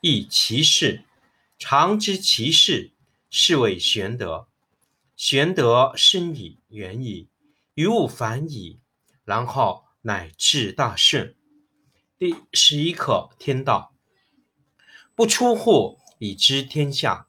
亦其事，常知其事，是谓玄德。玄德深矣，远矣，于物反矣，然后乃至大顺。第十一课：天道，不出户以知天下，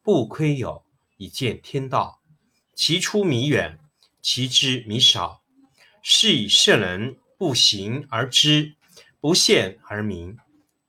不窥有以见天道。其出弥远，其知弥少。是以圣人不行而知，不见而明。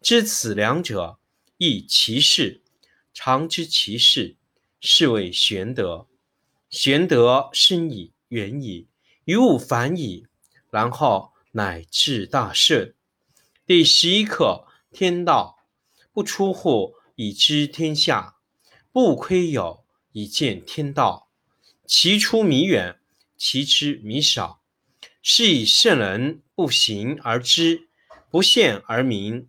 知此两者，亦其事；常知其事，是谓玄德。玄德深矣，远矣，于物反矣，然后乃至大顺。第十一课：天道，不出户以知天下，不窥有以见天道。其出弥远，其知弥少。是以圣人不行而知，不见而明。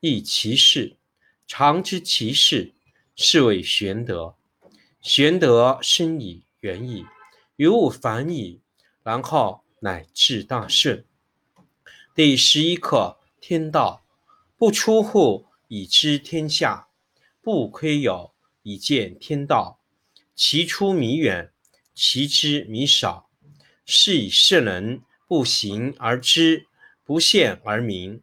亦其事，常知其事，是谓玄德。玄德深矣，远矣，于物反矣，然后乃至大顺。第十一课天道，不出户以知天下，不窥有以见天道。其出弥远，其知弥少。是以圣人不行而知，不见而明。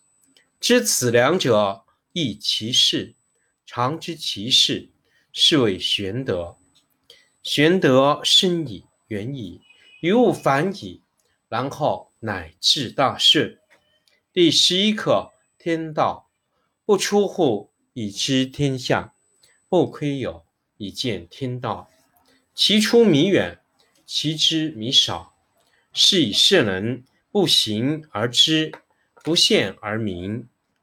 知此两者，亦其事。常知其事，是谓玄德。玄德深矣，远矣，于物反矣，然后乃至大顺。第十一课：天道不出户，以知天下；不窥牖，以见天道。其出弥远，其知弥少。是以圣人不行而知，不见而明，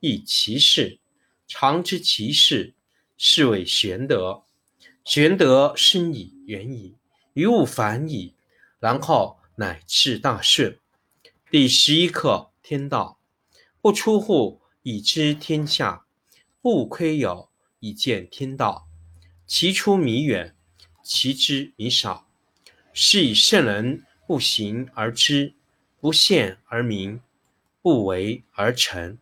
亦其事。常知其事，是谓玄德。玄德深矣，远矣，于物反矣，然后乃至大顺。第十一课：天道不出户，以知天下；不窥牖，以见天道。其出弥远，其知弥少。是以圣人不行而知，不见而明，不为而成。